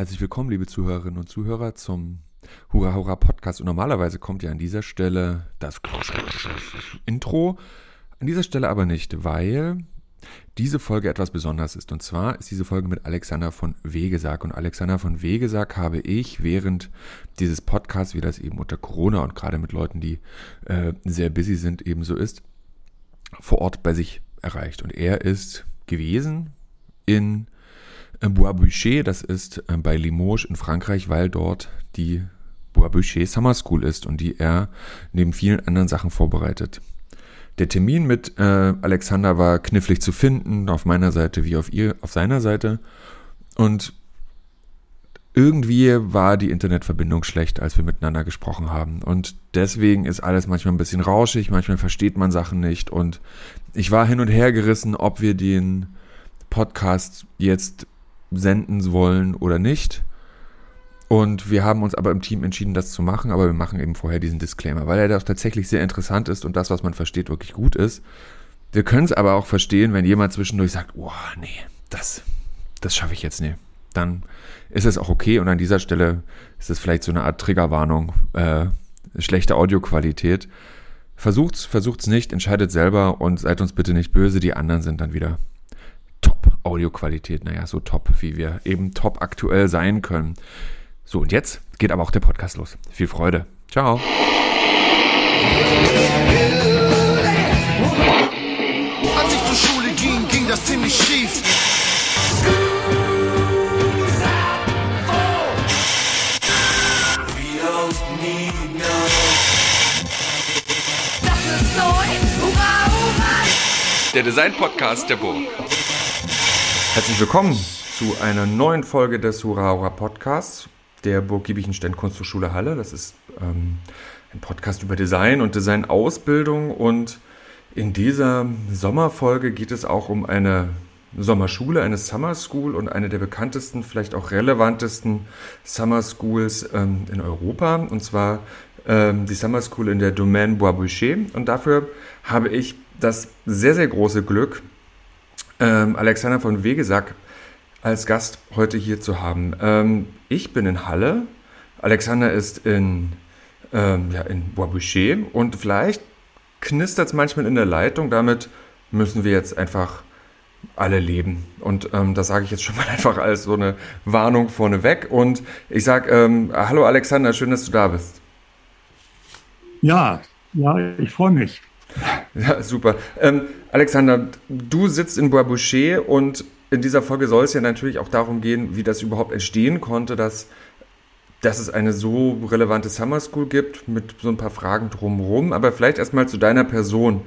Herzlich willkommen, liebe Zuhörerinnen und Zuhörer, zum Hurra Hurra Podcast. Und normalerweise kommt ja an dieser Stelle das Intro. An dieser Stelle aber nicht, weil diese Folge etwas besonders ist. Und zwar ist diese Folge mit Alexander von Wegesack. Und Alexander von Wegesack habe ich während dieses Podcasts, wie das eben unter Corona und gerade mit Leuten, die äh, sehr busy sind, ebenso ist, vor Ort bei sich erreicht. Und er ist gewesen in äh, Bois Boucher, das ist äh, bei Limoges in Frankreich, weil dort die Bois Boucher Summer School ist und die er neben vielen anderen Sachen vorbereitet. Der Termin mit äh, Alexander war knifflig zu finden, auf meiner Seite wie auf ihr, auf seiner Seite. Und irgendwie war die Internetverbindung schlecht, als wir miteinander gesprochen haben. Und deswegen ist alles manchmal ein bisschen rauschig, manchmal versteht man Sachen nicht. Und ich war hin und her gerissen, ob wir den Podcast jetzt senden wollen oder nicht. Und wir haben uns aber im Team entschieden, das zu machen, aber wir machen eben vorher diesen Disclaimer, weil er doch tatsächlich sehr interessant ist und das, was man versteht, wirklich gut ist. Wir können es aber auch verstehen, wenn jemand zwischendurch sagt, oh nee, das, das schaffe ich jetzt nicht. Dann ist es auch okay und an dieser Stelle ist es vielleicht so eine Art Triggerwarnung, äh, schlechte Audioqualität. Versucht's, versucht's nicht, entscheidet selber und seid uns bitte nicht böse, die anderen sind dann wieder Audioqualität, naja, so top, wie wir eben top aktuell sein können. So, und jetzt geht aber auch der Podcast los. Viel Freude. Ciao. Als ich zur Schule ging, ging das ziemlich schief. Das ist neu. Hurra, hurra. Der Design-Podcast der Burg. Herzlich willkommen zu einer neuen Folge des Hurra Podcasts der Burg Giebichenstein Kunsthochschule Halle. Das ist ähm, ein Podcast über Design und Designausbildung und in dieser Sommerfolge geht es auch um eine Sommerschule, eine Summer School und eine der bekanntesten, vielleicht auch relevantesten Summer Schools ähm, in Europa, und zwar ähm, die Summer School in der Domaine Bois Boucher. Und dafür habe ich das sehr, sehr große Glück, ähm, Alexander von Wegesack als Gast heute hier zu haben. Ähm, ich bin in Halle, Alexander ist in, ähm, ja, in Bois Boucher und vielleicht knistert es manchmal in der Leitung, damit müssen wir jetzt einfach alle leben. Und ähm, das sage ich jetzt schon mal einfach als so eine Warnung vorneweg. Und ich sage, ähm, hallo Alexander, schön, dass du da bist. Ja, ja, ich freue mich. Ja, super. Ähm, Alexander, du sitzt in Bois Boucher und in dieser Folge soll es ja natürlich auch darum gehen, wie das überhaupt entstehen konnte, dass, dass es eine so relevante Summer School gibt, mit so ein paar Fragen drumherum. Aber vielleicht erstmal zu deiner Person.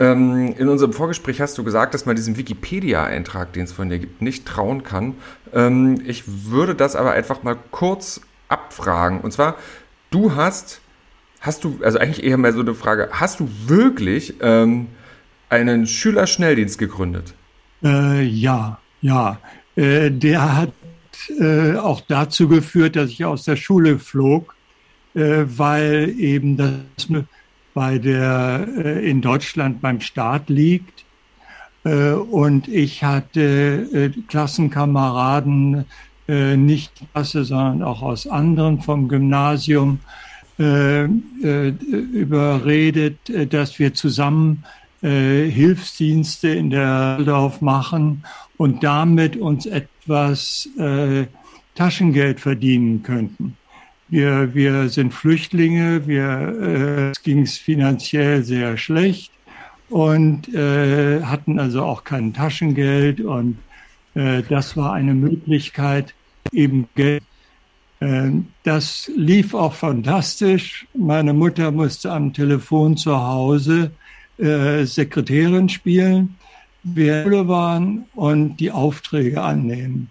Ähm, in unserem Vorgespräch hast du gesagt, dass man diesem Wikipedia-Eintrag, den es von dir gibt, nicht trauen kann. Ähm, ich würde das aber einfach mal kurz abfragen. Und zwar, du hast, hast du, also eigentlich eher mal so eine Frage, hast du wirklich ähm, einen Schülerschnelldienst gegründet? Äh, ja, ja. Äh, der hat äh, auch dazu geführt, dass ich aus der Schule flog, äh, weil eben das bei der äh, in Deutschland beim Staat liegt. Äh, und ich hatte Klassenkameraden, nicht Klasse, sondern auch aus anderen vom Gymnasium, überredet, dass wir zusammen äh, Hilfsdienste in der Waldorf machen und damit uns etwas äh, Taschengeld verdienen könnten. Wir, wir sind Flüchtlinge, wir, äh, es ging es finanziell sehr schlecht und äh, hatten also auch kein Taschengeld und äh, das war eine Möglichkeit, eben Geld. Äh, das lief auch fantastisch. Meine Mutter musste am Telefon zu Hause äh, Sekretärin spielen, wir waren und die Aufträge annehmen.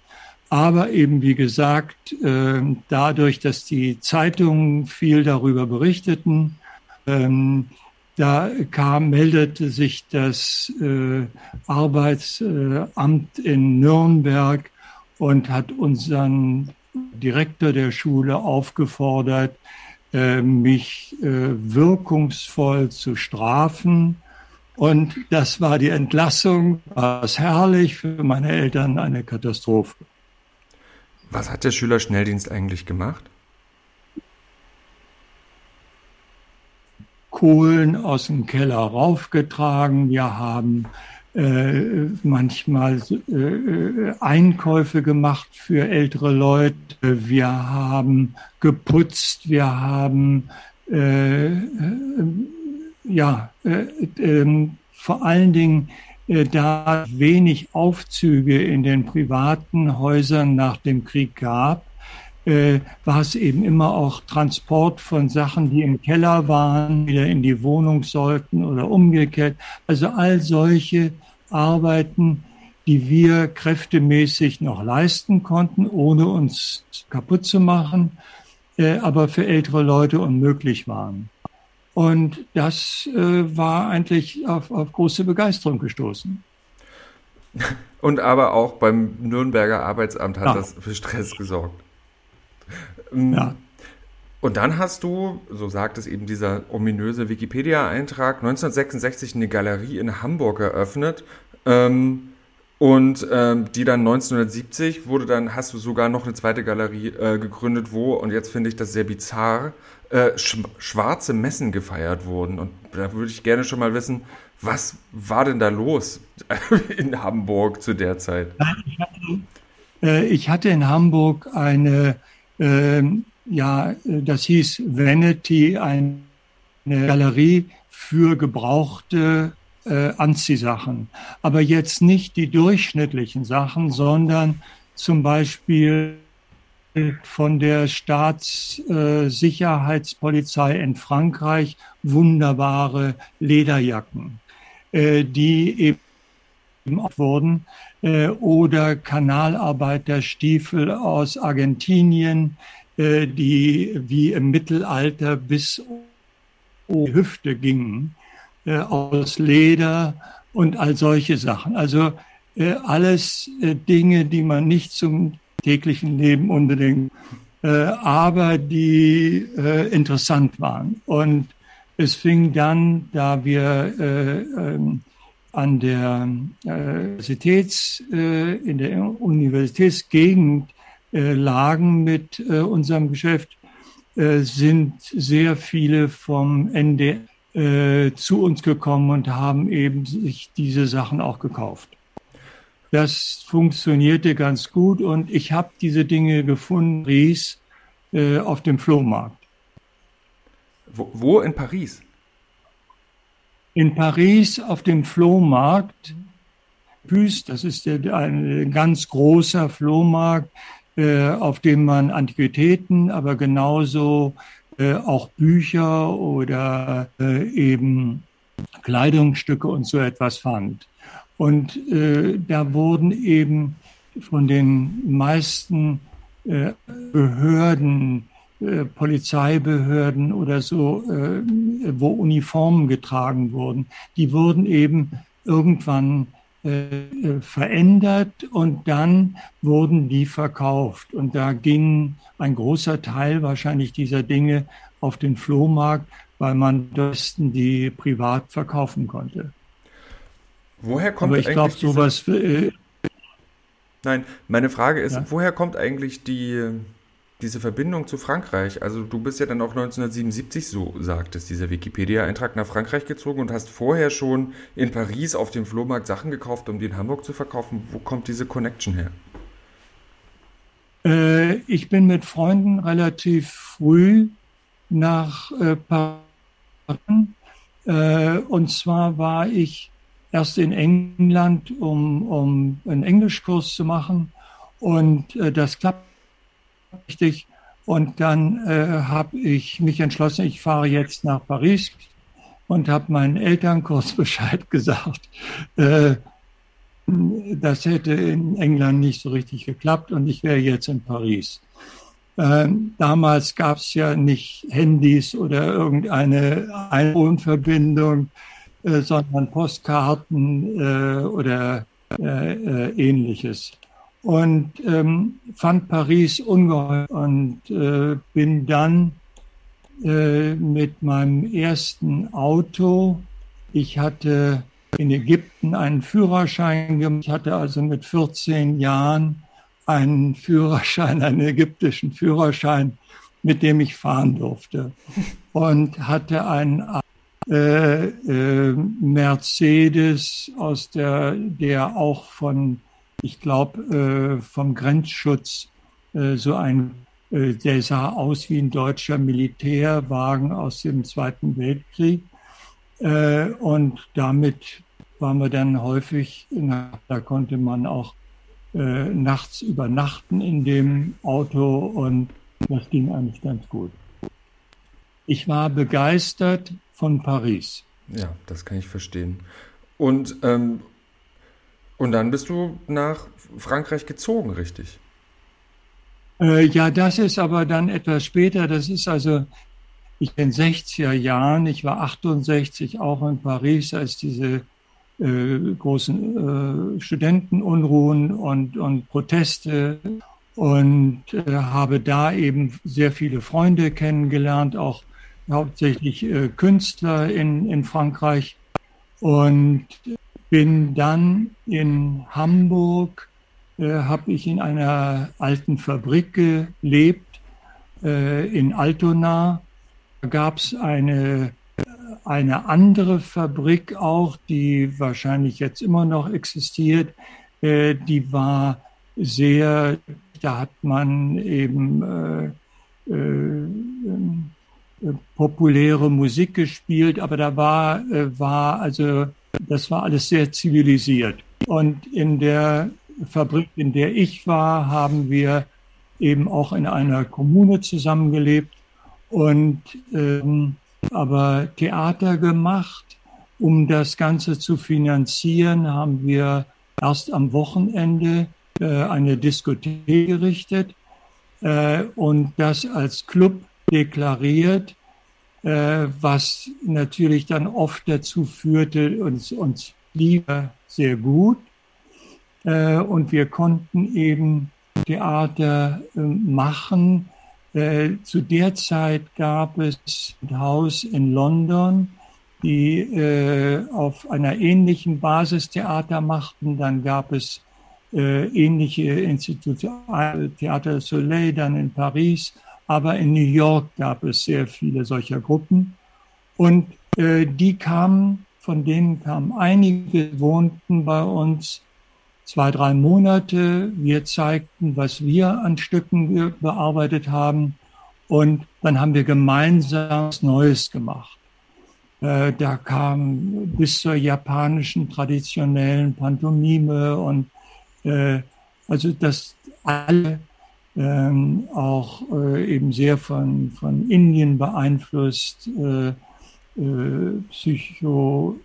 Aber eben, wie gesagt, äh, dadurch, dass die Zeitungen viel darüber berichteten, ähm, da kam, meldete sich das äh, Arbeitsamt in Nürnberg und hat unseren Direktor der Schule aufgefordert, äh, mich äh, wirkungsvoll zu strafen. Und das war die Entlassung, war es herrlich, für meine Eltern eine Katastrophe. Was hat der Schülerschnelldienst eigentlich gemacht? Kohlen aus dem Keller raufgetragen. Wir haben äh, manchmal äh, Einkäufe gemacht für ältere Leute. Wir haben geputzt. Wir haben äh, äh ja äh, ähm, vor allen Dingen äh, da wenig Aufzüge in den privaten Häusern nach dem Krieg gab, äh, war es eben immer auch Transport von Sachen, die im Keller waren, wieder in die Wohnung sollten oder umgekehrt. Also all solche Arbeiten, die wir kräftemäßig noch leisten konnten, ohne uns kaputt zu machen, äh, aber für ältere Leute unmöglich waren. Und das äh, war eigentlich auf, auf große Begeisterung gestoßen. Und aber auch beim Nürnberger Arbeitsamt hat ja. das für Stress gesorgt. Ähm, ja. Und dann hast du, so sagt es eben dieser ominöse Wikipedia-Eintrag, 1966 eine Galerie in Hamburg eröffnet. Ähm, und ähm, die dann 1970 wurde dann, hast du sogar noch eine zweite Galerie äh, gegründet, wo, und jetzt finde ich das sehr bizarr, äh, sch schwarze Messen gefeiert wurden. Und da würde ich gerne schon mal wissen, was war denn da los in Hamburg zu der Zeit? Ich hatte, äh, ich hatte in Hamburg eine ähm, ja, das hieß Vanity, eine Galerie für gebrauchte äh, Anziehsachen. Aber jetzt nicht die durchschnittlichen Sachen, sondern zum Beispiel von der Staatssicherheitspolizei in Frankreich wunderbare Lederjacken, äh, die eben wurden äh, oder Kanalarbeiterstiefel aus Argentinien, äh, die wie im Mittelalter bis um die Hüfte gingen, äh, aus Leder und all solche Sachen. Also äh, alles äh, Dinge, die man nicht zum täglichen Leben unbedingt, äh, aber die äh, interessant waren. Und es fing dann, da wir äh, ähm, an der äh, Universitäts, äh, in der Universitätsgegend äh, lagen mit unserem Geschäft, sind sehr viele vom NDR zu uns gekommen und haben eben sich diese Sachen auch gekauft. Das funktionierte ganz gut und ich habe diese Dinge gefunden, Paris, auf dem Flohmarkt. Wo, wo in Paris? In Paris auf dem Flohmarkt. Püs, das ist ein ganz großer Flohmarkt, äh, auf dem man Antiquitäten, aber genauso äh, auch Bücher oder äh, eben Kleidungsstücke und so etwas fand. Und da wurden eben von den meisten Behörden äh, Polizeibehörden oder so, äh, wo Uniformen getragen wurden, die wurden eben irgendwann äh, verändert und dann wurden die verkauft. Und da ging ein großer Teil wahrscheinlich dieser Dinge auf den Flohmarkt, weil man das die privat verkaufen konnte. Woher kommt Aber ich glaube, sowas. Äh, Nein, meine Frage ist, ja? woher kommt eigentlich die diese Verbindung zu Frankreich, also du bist ja dann auch 1977, so sagt es dieser Wikipedia-Eintrag, nach Frankreich gezogen und hast vorher schon in Paris auf dem Flohmarkt Sachen gekauft, um die in Hamburg zu verkaufen. Wo kommt diese Connection her? Äh, ich bin mit Freunden relativ früh nach äh, Paris. Äh, und zwar war ich erst in England, um, um einen Englischkurs zu machen. Und äh, das klappt richtig. Und dann äh, habe ich mich entschlossen, ich fahre jetzt nach Paris und habe meinen Eltern kurz Bescheid gesagt. Äh, das hätte in England nicht so richtig geklappt und ich wäre jetzt in Paris. Ähm, damals gab es ja nicht Handys oder irgendeine Einwohnverbindung, äh, sondern Postkarten äh, oder äh, äh, ähnliches und ähm, fand Paris ungeheuer und äh, bin dann äh, mit meinem ersten Auto, ich hatte in Ägypten einen Führerschein gemacht, ich hatte also mit 14 Jahren einen Führerschein, einen ägyptischen Führerschein, mit dem ich fahren durfte. Und hatte einen äh, äh, Mercedes aus der, der auch von, ich glaube, äh, vom Grenzschutz äh, so ein, äh, der sah aus wie ein deutscher Militärwagen aus dem Zweiten Weltkrieg. Und damit waren wir dann häufig, da konnte man auch nachts übernachten in dem Auto und das ging eigentlich ganz gut. Ich war begeistert von Paris. Ja, das kann ich verstehen. Und, ähm, und dann bist du nach Frankreich gezogen, richtig? Äh, ja, das ist aber dann etwas später. Das ist also, ich bin 60er Jahren, ich war 68 auch in Paris, als diese äh, großen äh, Studentenunruhen und, und Proteste und äh, habe da eben sehr viele Freunde kennengelernt, auch hauptsächlich äh, Künstler in, in Frankreich und bin dann in Hamburg, äh, habe ich in einer alten Fabrik gelebt, äh, in Altona. Da gab es eine, eine andere Fabrik auch, die wahrscheinlich jetzt immer noch existiert. Äh, die war sehr, da hat man eben äh, äh, populäre Musik gespielt, aber da war, äh, war also, das war alles sehr zivilisiert. Und in der Fabrik, in der ich war, haben wir eben auch in einer Kommune zusammengelebt und ähm, aber Theater gemacht. Um das Ganze zu finanzieren, haben wir erst am Wochenende äh, eine Diskothek gerichtet äh, und das als Club deklariert, was natürlich dann oft dazu führte, uns, uns lieber sehr gut. Äh, und wir konnten eben Theater äh, machen. Äh, zu der Zeit gab es ein Haus in London, die äh, auf einer ähnlichen Basis Theater machten. Dann gab es äh, ähnliche Institutionen, Theater Soleil, dann in Paris aber in New York gab es sehr viele solcher Gruppen und äh, die kamen, von denen kamen einige, wohnten bei uns zwei, drei Monate. Wir zeigten, was wir an Stücken bearbeitet haben und dann haben wir gemeinsam was Neues gemacht. Äh, da kam bis zur japanischen traditionellen Pantomime und äh, also das alle ähm, auch äh, eben sehr von, von Indien beeinflusst, äh, äh, Psychogruppe,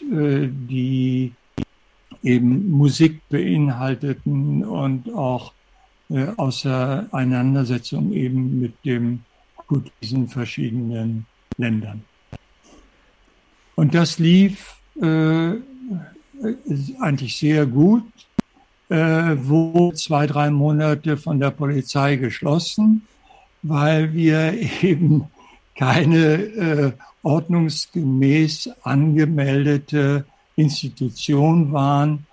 äh, die eben Musik beinhalteten und auch äh, Auseinandersetzung eben mit dem gut diesen verschiedenen Ländern. Und das lief äh, eigentlich sehr gut äh, wo zwei, drei Monate von der Polizei geschlossen, weil wir eben keine äh, ordnungsgemäß angemeldete Institution waren.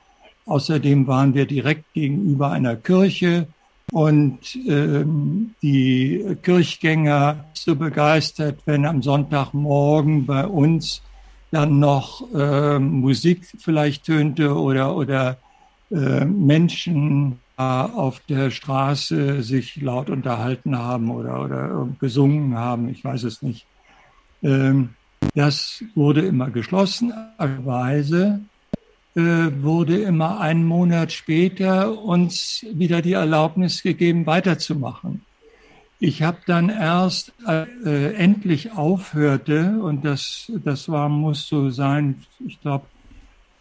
Außerdem waren wir direkt gegenüber einer Kirche und ähm, die Kirchgänger so begeistert, wenn am Sonntagmorgen bei uns dann noch äh, Musik vielleicht tönte oder, oder äh, Menschen auf der Straße sich laut unterhalten haben oder, oder gesungen haben, ich weiß es nicht. Ähm, das wurde immer geschlossen. Weise äh, wurde immer einen Monat später uns wieder die Erlaubnis gegeben, weiterzumachen. Ich habe dann erst äh, endlich aufhörte und das das war muss so sein, ich glaube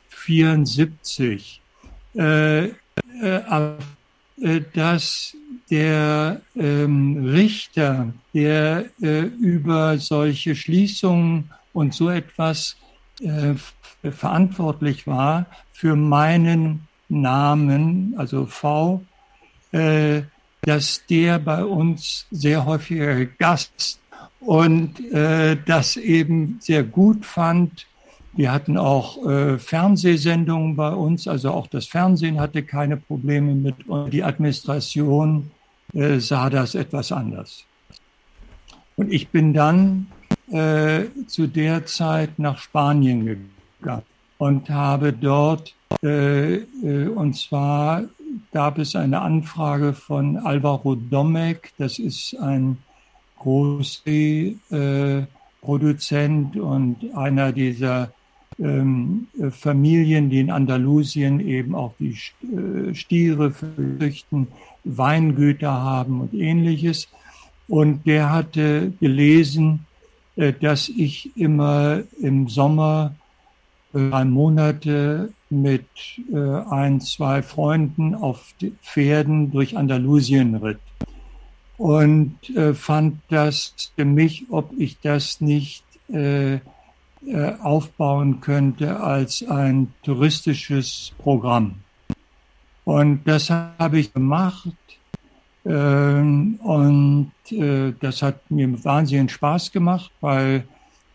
74 äh, äh, äh, dass der ähm, Richter, der äh, über solche Schließungen und so etwas äh, verantwortlich war, für meinen Namen, also V, äh, dass der bei uns sehr häufiger Gast und äh, das eben sehr gut fand, Wir hatten auch äh, Fernsehsendungen bei uns, also auch das Fernsehen hatte keine Probleme mit und die Administration äh, sah das etwas anders. Und ich bin dann äh, zu der Zeit nach Spanien gegangen und habe dort, äh, äh, und zwar gab es eine Anfrage von Alvaro Domecq, das ist ein Großproduzent und einer dieser ähm, Familien, die in Andalusien eben auch die äh, Stiere züchten, Weingüter haben und ähnliches. Und der hatte gelesen, äh, dass ich immer im Sommer drei Monate mit äh, ein, zwei Freunden auf Pferden durch Andalusien ritt und fand das für mich, ob ich das nicht aufbauen könnte als ein touristisches Programm. Und das habe ich gemacht. Ähm, und äh, das hat mir wahnsinnig Spaß gemacht, weil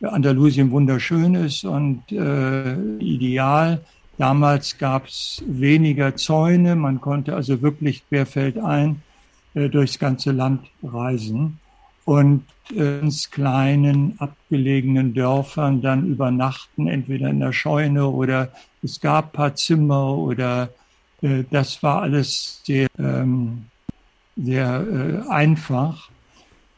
Andalusien wunderschön ist und äh, ideal. Damals gab es weniger Zäune, man konnte also wirklich querfeldein äh, durchs ganze Land reisen und äh, in kleinen abgelegenen Dörfern dann übernachten, entweder in der Scheune oder es gab paar Zimmer oder äh, das war alles sehr, ähm, sehr äh, einfach.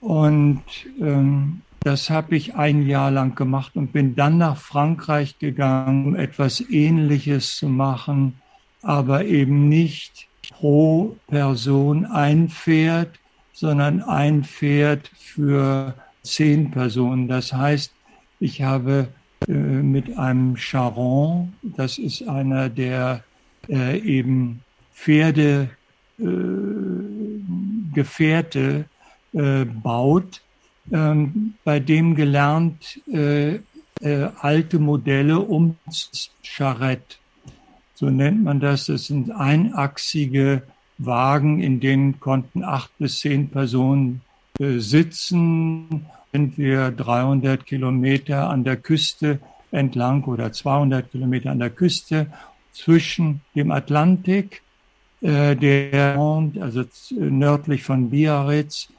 Und ähm, das habe ich ein Jahr lang gemacht und bin dann nach Frankreich gegangen, um etwas Ähnliches zu machen, aber eben nicht pro Person ein Pferd, sondern ein Pferd für zehn Personen. Das heißt, ich habe äh, mit einem Charon, das ist einer, der äh, eben Pferde, äh, Gefährte äh, baut, ähm, bei dem gelernt, äh, äh, alte Modelle um Charrette. So nennt man das. Das sind einachsige Wagen, in denen konnten acht bis zehn Personen äh, sitzen. Sind wir 300 Kilometer an der Küste entlang oder 200 Kilometer an der Küste zwischen dem Atlantik, äh, der also nördlich von Biarritz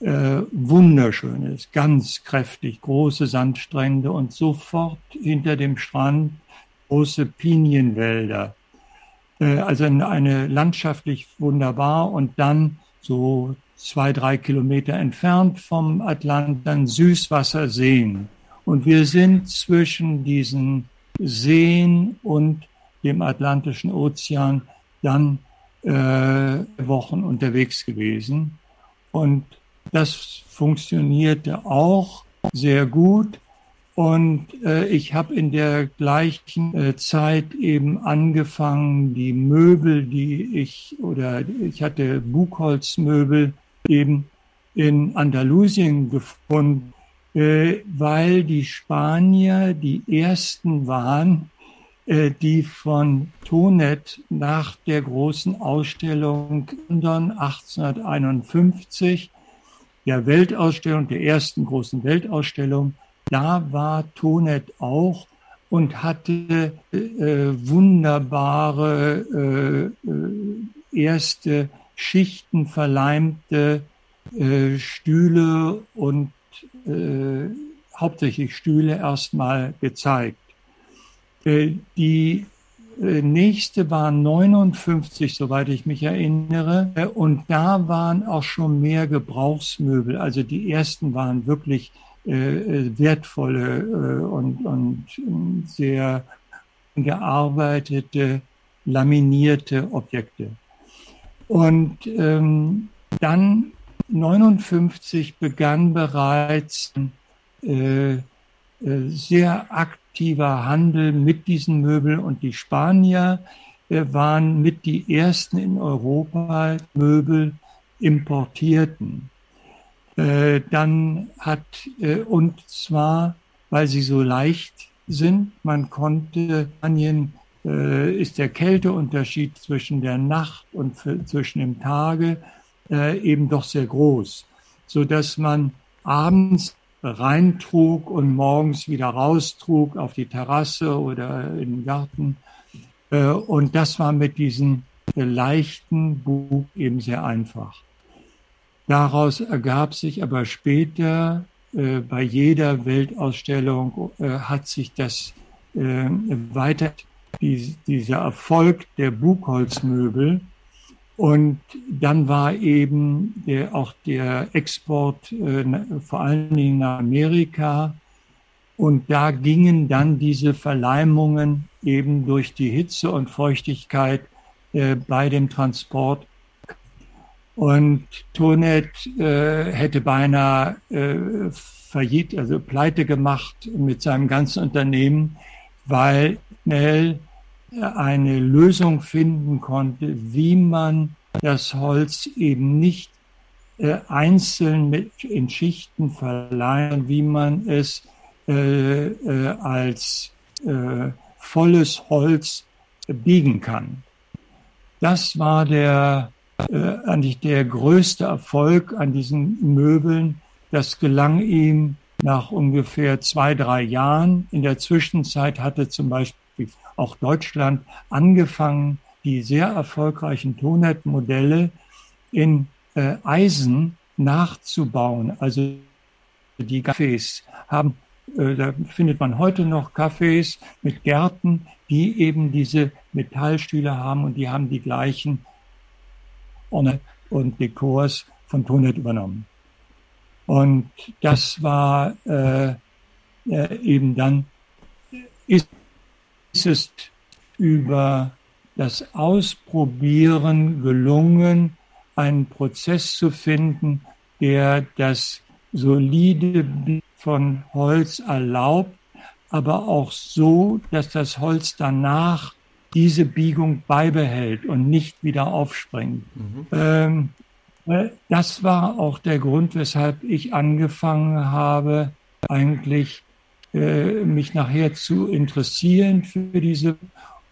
äh, wunderschön ist, ganz kräftig, große Sandstrände und sofort hinter dem Strand große Pinienwälder. Äh, also eine landschaftlich wunderbar und dann so zwei, drei Kilometer entfernt vom Atlant dann Süßwasserseen. Und wir sind zwischen diesen Seen und dem Atlantischen Ozean dann äh, Wochen unterwegs gewesen. Und das funktionierte auch sehr gut. Und äh, ich habe in der gleichen äh, Zeit eben angefangen, die Möbel, die ich oder ich hatte Buchholzmöbel eben in Andalusien gefunden, äh, weil die Spanier die ersten waren, äh, die von Tonet nach der großen Ausstellung London 1851 der Weltausstellung, der ersten großen Weltausstellung, da war Tonet auch und hatte äh, wunderbare äh, äh, erste Schichten verleimte äh, Stühle und äh, hauptsächlich Stühle erstmal gezeigt. Äh, die äh, nächste war 59, soweit ich mich erinnere. Äh, und da waren auch schon mehr Gebrauchsmöbel. Also die ersten waren wirklich äh, wertvolle äh, und, und sehr gearbeitete, laminierte Objekte. Und ähm, dann 59 begann bereits äh, sehr aktiv aktiver Handel mit diesen Möbeln und die Spanier äh, waren mit die ersten in Europa Möbel importierten. Äh, dann hat, äh, und zwar, weil sie so leicht sind, man konnte, Spanien ist der Kälteunterschied zwischen der Nacht und zwischen dem Tage eben doch sehr groß, so dass man abends reintrug und morgens wieder raustrug auf die Terrasse oder in den Garten. Äh, und das war mit diesem leichten Bug eben sehr einfach. Daraus ergab sich aber später äh, bei jeder Weltausstellung äh, hat sich das äh, weiter, die, dieser Erfolg der Buchholzmöbel und dann war eben der, auch der Export äh, vor allen Dingen nach Amerika. Und da gingen dann diese Verleimungen eben durch die Hitze und Feuchtigkeit äh, bei dem Transport. Und Tonet äh, hätte beinahe äh, verjiet, also pleite gemacht mit seinem ganzen Unternehmen, weil schnell eine Lösung finden konnte, wie man das Holz eben nicht äh, einzeln mit, in Schichten verleihen, wie man es äh, äh, als äh, volles Holz biegen kann. Das war der äh, eigentlich der größte Erfolg an diesen Möbeln. Das gelang ihm nach ungefähr zwei, drei Jahren. In der Zwischenzeit hatte zum Beispiel auch Deutschland angefangen, die sehr erfolgreichen Tonet-Modelle in äh, Eisen nachzubauen. Also die Cafés haben, äh, da findet man heute noch Cafés mit Gärten, die eben diese Metallstühle haben und die haben die gleichen Orne und Dekors von Tonet übernommen. Und das war äh, äh, eben dann, ist ist es über das Ausprobieren gelungen, einen Prozess zu finden, der das solide von Holz erlaubt, aber auch so, dass das Holz danach diese Biegung beibehält und nicht wieder aufspringt. Mhm. Ähm, äh, das war auch der Grund, weshalb ich angefangen habe, eigentlich äh, mich nachher zu interessieren für diese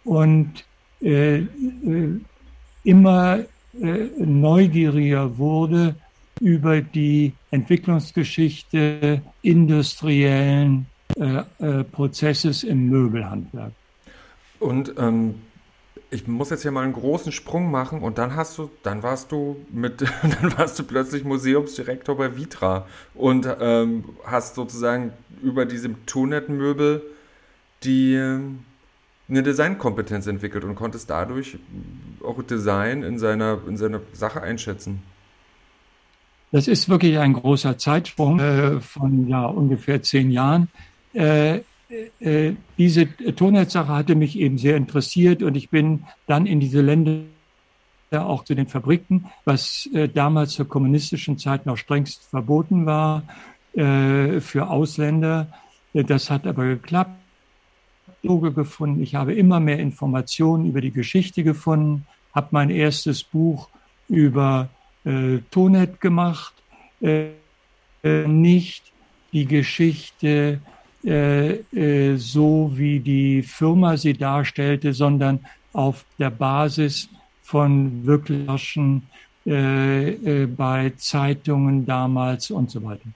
und äh, äh, immer äh, neugieriger wurde über die Entwicklungsgeschichte industriellen Prozesses im Möbelhandwerk. Und ähm, ich muss jetzt hier mal einen großen Sprung machen und dann hast du, dann warst du mit, dann warst du plötzlich Museumsdirektor bei Vitra und ähm, hast sozusagen über diese Tonet-Möbel die ähm, eine Designkompetenz entwickelt und konntest dadurch auch Design in seiner, in seiner Sache einschätzen. Das ist wirklich ein großer Zeitsprung äh, von ja, ungefähr zehn Jahren. Äh, äh, diese Tonnetzsache hatte mich eben sehr interessiert und ich bin dann in diese Länder auch zu den Fabriken, was äh, damals zur kommunistischen Zeit noch strengst verboten war äh, für Ausländer. Äh, das hat aber geklappt. gefunden. Ich habe immer mehr Informationen über die Geschichte gefunden, habe mein erstes Buch über äh, Tonet gemacht, äh, nicht die Geschichte äh, äh, so, wie die Firma sie darstellte, sondern auf der Basis von wirklichen äh, äh, bei Zeitungen damals und so weiter.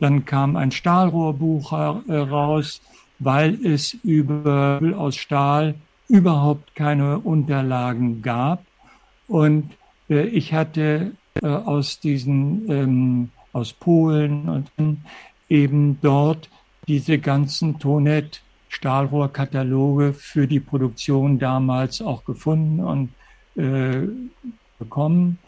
Dann kam ein Stahlrohrbuch raus, weil es über aus Stahl überhaupt keine Unterlagen gab. Und äh, ich hatte äh, aus diesen, ähm, aus Polen und eben dort diese ganzen Tonet Stahlrohrkataloge für die Produktion damals auch gefunden und äh, bekommen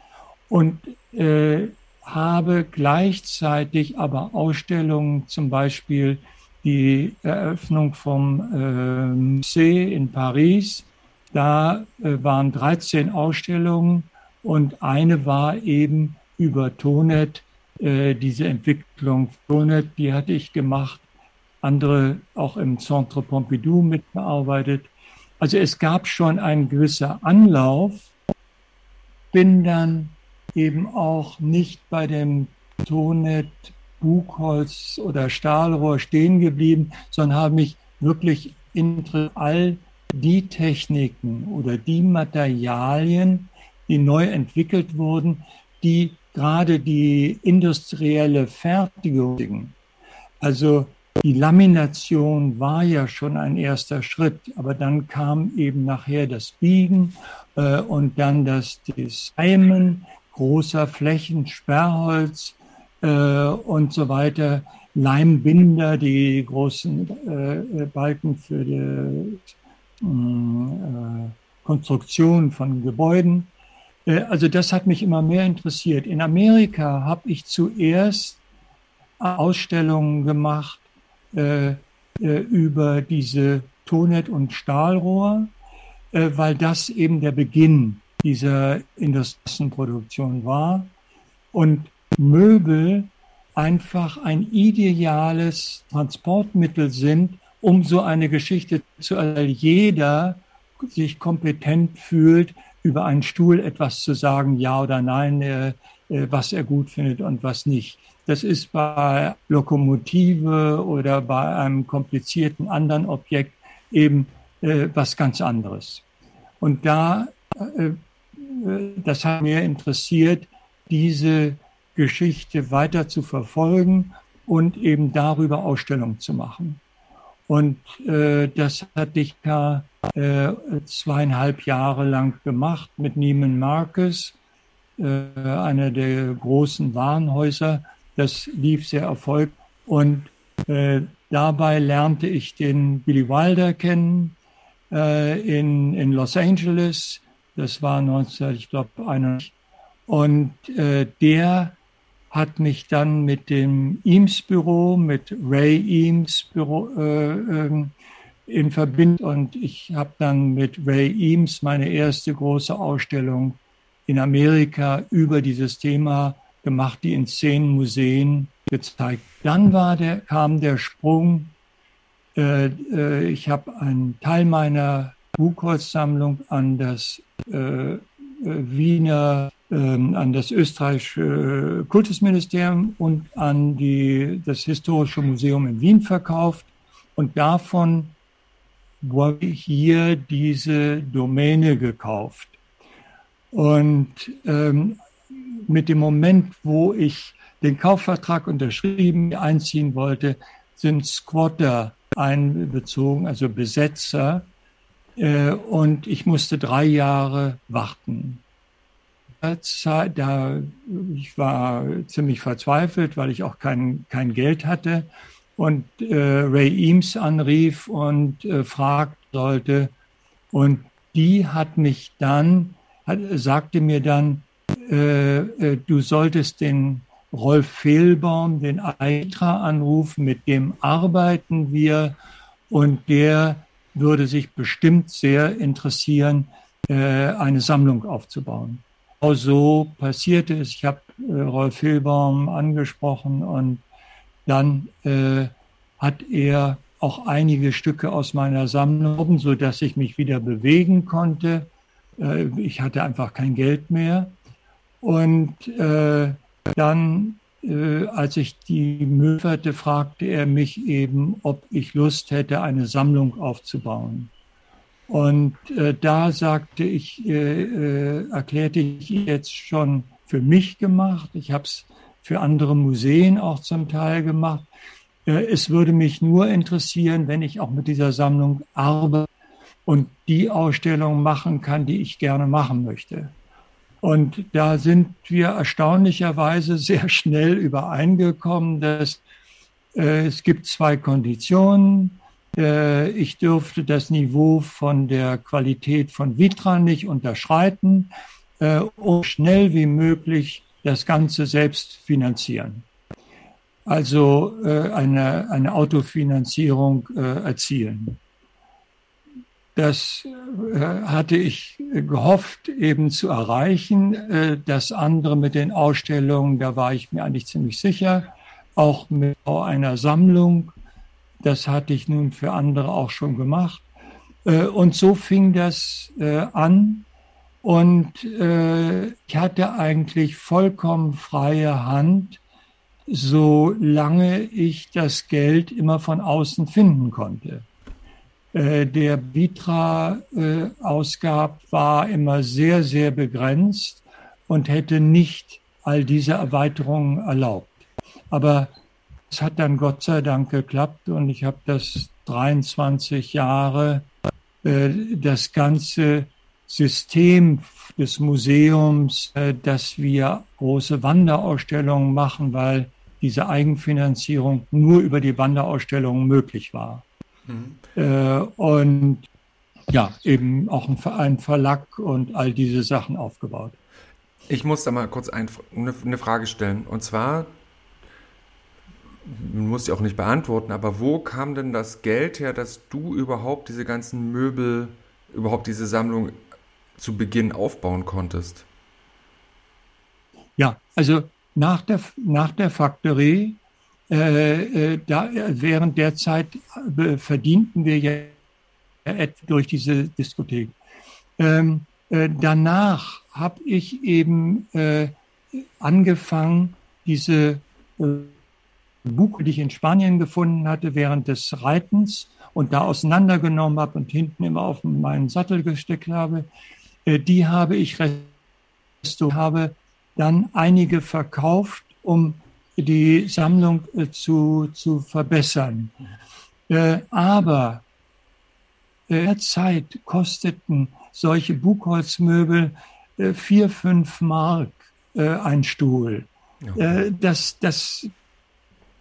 und äh, habe gleichzeitig aber Ausstellungen, zum Beispiel die Eröffnung vom äh, Musée in Paris. Da äh, waren 13 Ausstellungen und eine war eben über Tonet, äh, diese Entwicklung Tonet, die hatte ich gemacht andere auch im Centre Pompidou mitgearbeitet. Also es gab schon ein gewisser Anlauf, bin dann eben auch nicht bei dem Tonet, Buchholz oder Stahlrohr stehen geblieben, sondern habe mich wirklich in all die Techniken oder die Materialien, die neu entwickelt wurden, die gerade die industrielle Fertigung Also die Lamination war ja schon ein erster Schritt, aber dann kam eben nachher das Biegen äh, und dann das Designen großer Flächen, Sperrholz äh, und so weiter, Leimbinder, die großen äh, Balken für die äh, Konstruktion von Gebäuden. Äh, also das hat mich immer mehr interessiert. In Amerika habe ich zuerst Ausstellungen gemacht äh, äh, über diese Tonet- und Stahlrohr, äh, weil das eben der Beginn dieser Industrieproduktion war und Möbel einfach ein ideales Transportmittel sind, um so eine Geschichte zu erzählen. Jeder sich kompetent fühlt, über einen Stuhl etwas zu sagen, ja oder nein, äh, äh, was er gut findet und was nicht. Das ist bei Lokomotive oder bei einem komplizierten anderen Objekt eben äh, was ganz anderes. Und da, äh, äh das hat mir interessiert, diese Geschichte weiter zu verfolgen und eben darüber Ausstellungen zu machen. Und äh, das hatte ich ja äh, zweieinhalb Jahre lang gemacht mit Neiman Marcus, äh, einer der großen Warenhäuser. Das lief sehr erfolgreich. Und äh, dabei lernte ich den Billy Wilder kennen äh, in, in Los Angeles. Das war 19, ich glaube, 91. Und äh, der hat mich dann mit dem Eames-Büro, mit Ray Eames-Büro äh, äh, in Verbindung und ich habe dann mit Ray Eames meine erste große Ausstellung in Amerika über dieses Thema gemacht, die in zehn Museen gezeigt. Dann war der, kam der Sprung. Äh, äh, ich habe einen Teil meiner Buchholzsammlung an das äh, äh Wiener ähm, an das österreichische Kultusministerium und an die, das Historische Museum in Wien verkauft. Und davon wurde hier diese Domäne gekauft. Und ähm, mit dem Moment, wo ich den Kaufvertrag unterschrieben einziehen wollte, sind Squatter einbezogen, also Besetzer. Äh, und ich musste drei Jahre warten. Da ich war ziemlich verzweifelt, weil ich auch kein, kein Geld hatte und äh, Ray Eames anrief und äh, fragen sollte. Und die hat mich dann, hat, sagte mir dann, du solltest den Rolf Fehlbaum, den Eitra anrufen, mit dem arbeiten wir und der würde sich bestimmt sehr interessieren, äh, eine Sammlung aufzubauen. Genau so passierte es. Ich habe äh, Rolf Hilbaum angesprochen und dann äh, hat er auch einige Stücke aus meiner Sammlung, so dass ich mich wieder bewegen konnte. Äh, ich hatte einfach kein Geld mehr. Und äh, dann, äh, als ich die Müllferte, fragte er mich eben, ob ich Lust hätte, eine Sammlung aufzubauen. Und äh, da sagte ich, äh, äh, erklärte ich jetzt schon für mich gemacht. Ich habe es für andere Museen auch zum Teil gemacht. Äh, es würde mich nur interessieren, wenn ich auch mit dieser Sammlung arbeite und die Ausstellung machen kann, die ich gerne machen möchte. Und da sind wir erstaunlicherweise sehr schnell übereingekommen, dass äh, es gibt zwei Konditionen. Äh, ich dürfte das Niveau von der Qualität von Vitra nicht unterschreiten äh, und schnell wie möglich das Ganze selbst finanzieren. Also äh, eine, eine Autofinanzierung erzielen. Das hatte ich gehofft eben zu erreichen. Das andere mit den Ausstellungen, da war ich mir eigentlich ziemlich sicher. Auch mit einer Sammlung das hatte ich nun für andere auch schon gemacht. Äh, und so fing das äh, an. Und äh, ich hatte eigentlich vollkommen freie Hand, solange ich das Geld immer von außen finden konnte. Der Vitra-Ausgab war immer sehr, sehr begrenzt und hätte nicht all diese Erweiterungen erlaubt. Aber hat dann Gott sei Dank geklappt und ich habe das 23 Jahre äh, das ganze System des Museums, äh, dass wir große Wanderausstellungen machen, weil diese Eigenfinanzierung nur über die Wanderausstellungen möglich war. Mhm. Äh, und ja, eben auch ein Verlag und all diese Sachen aufgebaut. Ich muss da mal kurz ein, eine, Frage stellen. Und zwar, man muss sie auch nicht beantworten, aber wo kam denn das Geld her, dass du überhaupt diese ganzen Möbel, überhaupt diese Sammlung zu Beginn aufbauen konntest? Ja, also nach der, nach der Factory, äh, äh, da, während der Zeit äh, verdienten wir ja durch diese Diskothek. Ähm, äh, danach habe ich eben äh, angefangen, diese äh, Buche, die ich in Spanien gefunden hatte während des Reitens und da auseinandergenommen habe und hinten immer auf meinen Sattel gesteckt habe, äh, die habe ich habe dann einige verkauft, um die Sammlung äh, zu, zu verbessern. Äh, aber der Zeit kosteten solche Buchholzmöbel vier, fünf Mark ein Stuhl. Okay. Das, das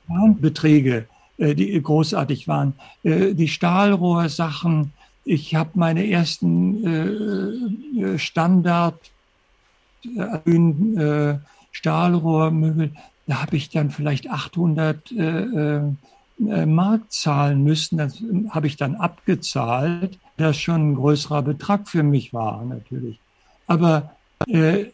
waren Beträge, die großartig waren. Die Stahlrohrsachen ich habe meine ersten äh, äh Standard äh, Stahlrohrmöbel, da habe ich dann vielleicht 800 äh, äh, Mark zahlen müssen. Das habe ich dann abgezahlt, das schon ein größerer Betrag für mich war natürlich. Aber äh,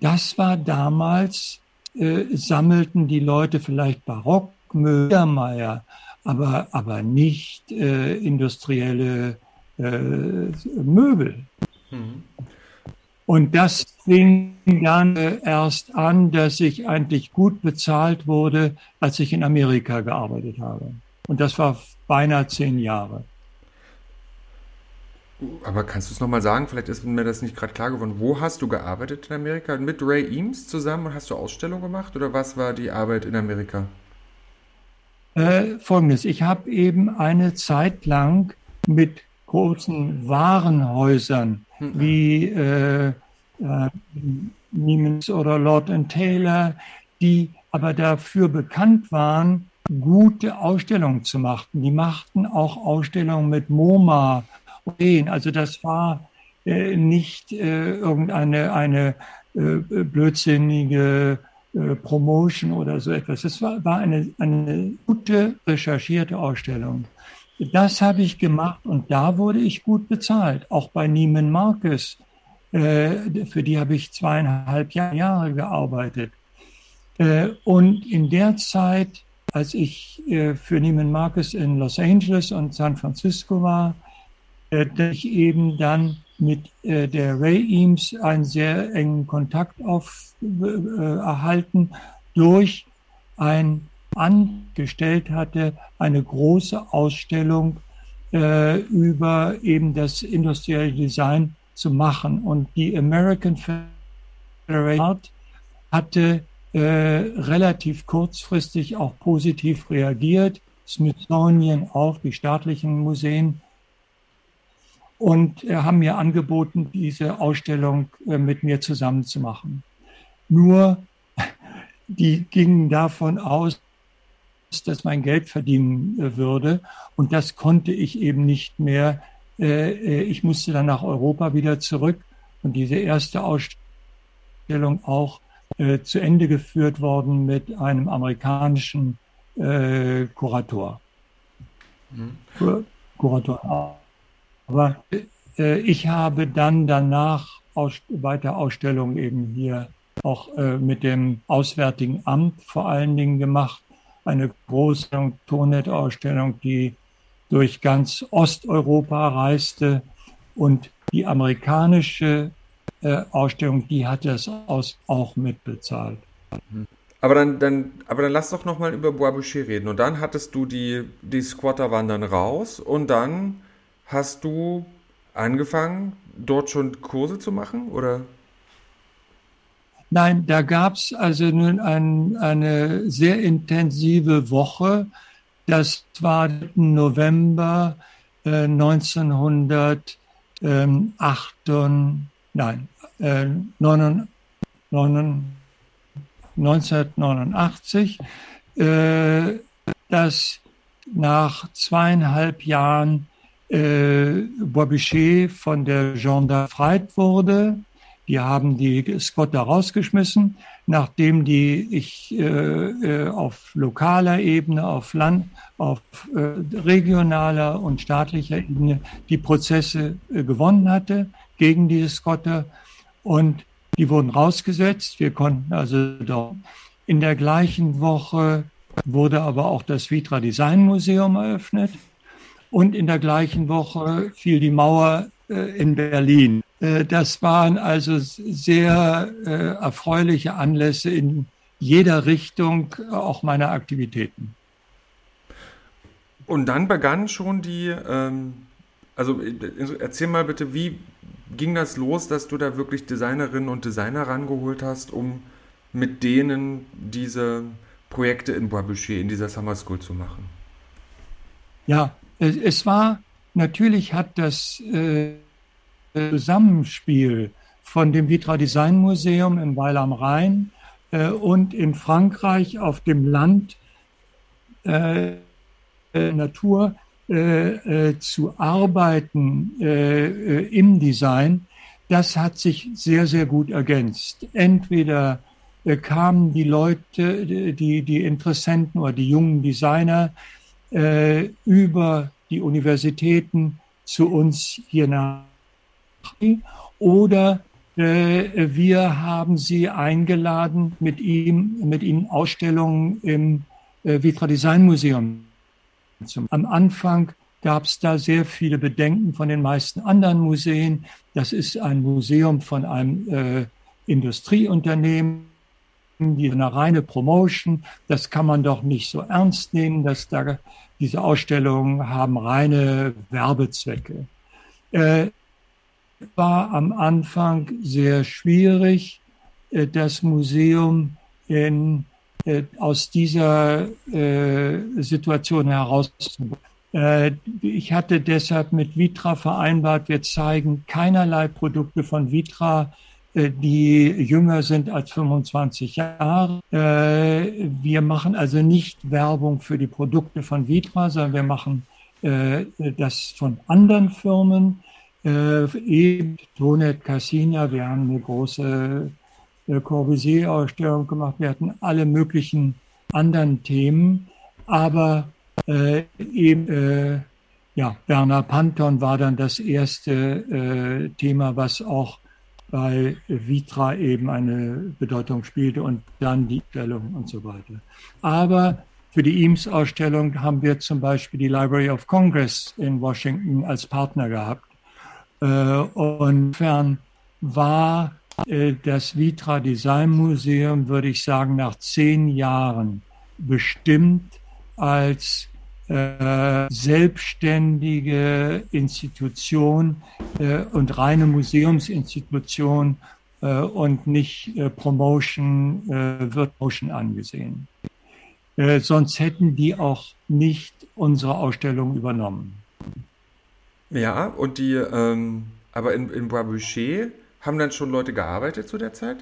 das war damals, äh, sammelten die Leute vielleicht Barockmöbel, aber, aber nicht äh, industrielle äh, Möbel. Mhm. Und das fing dann erst an, dass ich eigentlich gut bezahlt wurde, als ich in Amerika gearbeitet habe. Und das war beinahe zehn Jahre. Aber kannst du es nochmal sagen? Vielleicht ist mir das nicht gerade klar geworden. Wo hast du gearbeitet in Amerika? Mit Ray Eames zusammen? Hast du Ausstellungen gemacht? Oder was war die Arbeit in Amerika? Äh, Folgendes. Ich habe eben eine Zeit lang mit großen Warenhäusern mhm. wie äh, äh, Niemens oder Lord Taylor, die aber dafür bekannt waren, gute Ausstellungen zu machen. Die machten auch Ausstellungen mit MoMA. Also das war äh, nicht äh, irgendeine eine äh, blödsinnige äh, Promotion oder so etwas. Es war, war eine, eine gute recherchierte Ausstellung. Das habe ich gemacht und da wurde ich gut bezahlt, auch bei Neiman Marcus. Äh, für die habe ich zweieinhalb Jahre gearbeitet. Äh, und in der Zeit, als ich äh, für Neiman Marcus in Los Angeles und San Francisco war, dass ich eben dann mit der Ray Eames einen sehr engen Kontakt auf, erhalten durch ein angestellt hatte, eine große Ausstellung äh, über eben das industrielle Design zu machen. Und die American Federation hatte äh, relativ kurzfristig auch positiv reagiert, Smithsonian auch, die staatlichen Museen, und äh, haben mir angeboten, diese Ausstellung äh, mit mir zusammen zu machen. Nur die gingen davon aus, dass mein Geld verdienen äh, würde. Und das konnte ich eben nicht mehr. Äh, äh, ich musste dann nach Europa wieder zurück und diese erste Ausstellung auch zu Ende geführt worden mit einem amerikanischen Kurator. Mhm. Kurator. Aber ich habe dann danach weiter Ausstellungen eben hier auch mit dem Auswärtigen Amt vor allen Dingen gemacht eine große Tournet-Ausstellung, die durch ganz Osteuropa reiste und die amerikanische äh, Ausstellung, die hat das aus, auch mitbezahlt. Aber dann, dann, aber dann lass doch nochmal über Bois Boucher reden. Und dann hattest du die, die Squatter wandern raus und dann hast du angefangen, dort schon Kurse zu machen, oder? Nein, da gab es also nun ein, eine sehr intensive Woche. Das war November äh, 1908, nein, äh, 1989, äh, dass nach zweieinhalb Jahren äh, Boisbichet von der Gendarme befreit wurde. Die haben die Scotter rausgeschmissen, nachdem die ich äh, äh, auf lokaler Ebene, auf Land, auf äh, regionaler und staatlicher Ebene die Prozesse äh, gewonnen hatte gegen diese Scotter und die wurden rausgesetzt. Wir konnten also dort. In der gleichen Woche wurde aber auch das Vitra Design Museum eröffnet. Und in der gleichen Woche fiel die Mauer äh, in Berlin. Äh, das waren also sehr äh, erfreuliche Anlässe in jeder Richtung, auch meiner Aktivitäten. Und dann begann schon die, ähm, also erzähl mal bitte, wie ging das los, dass du da wirklich Designerinnen und Designer rangeholt hast, um mit denen diese Projekte in Bois in dieser Summer School zu machen? Ja, es war, natürlich hat das äh, Zusammenspiel von dem Vitra Design Museum in Weil am Rhein äh, und in Frankreich auf dem Land äh, äh Natur äh, äh, zu arbeiten im Design, das hat sich sehr, sehr gut ergänzt. Entweder kamen die Leute, die, die Interessenten oder die jungen Designer äh, über die Universitäten zu uns hier nach oder äh, wir haben sie eingeladen, mit ihm, mit ihnen Ausstellungen im äh, Vitra Design Museum. zu Am Anfang gab es da sehr viele Bedenken von den meisten anderen Museen. Das ist ein Museum von einem äh, Industrieunternehmen die eine reine Promotion, das kann man doch nicht so ernst nehmen, dass da diese Ausstellungen haben reine Werbezwecke. Äh, war am Anfang sehr schwierig, äh, das Museum in, äh, aus dieser äh, Situation herauszubringen. Ich hatte deshalb mit Vitra vereinbart, wir zeigen keinerlei Produkte von Vitra die jünger sind als 25 Jahre. Wir machen also nicht Werbung für die Produkte von Vitra, sondern wir machen das von anderen Firmen. Eben Tonet Cassina, wir haben eine große Corbusier-Ausstellung gemacht. Wir hatten alle möglichen anderen Themen, aber eben ja, Werner Panton war dann das erste Thema, was auch bei Vitra eben eine Bedeutung spielte und dann die Stellung und so weiter. Aber für die Eames-Ausstellung haben wir zum Beispiel die Library of Congress in Washington als Partner gehabt. Äh, und insofern war äh, das Vitra Design Museum, würde ich sagen, nach zehn Jahren bestimmt als äh, selbstständige Institution äh, und reine Museumsinstitution äh, und nicht äh, Promotion, wird Promotion angesehen. Sonst hätten die auch nicht unsere Ausstellung übernommen. Ja, und die, ähm, aber in, in Bois haben dann schon Leute gearbeitet zu der Zeit?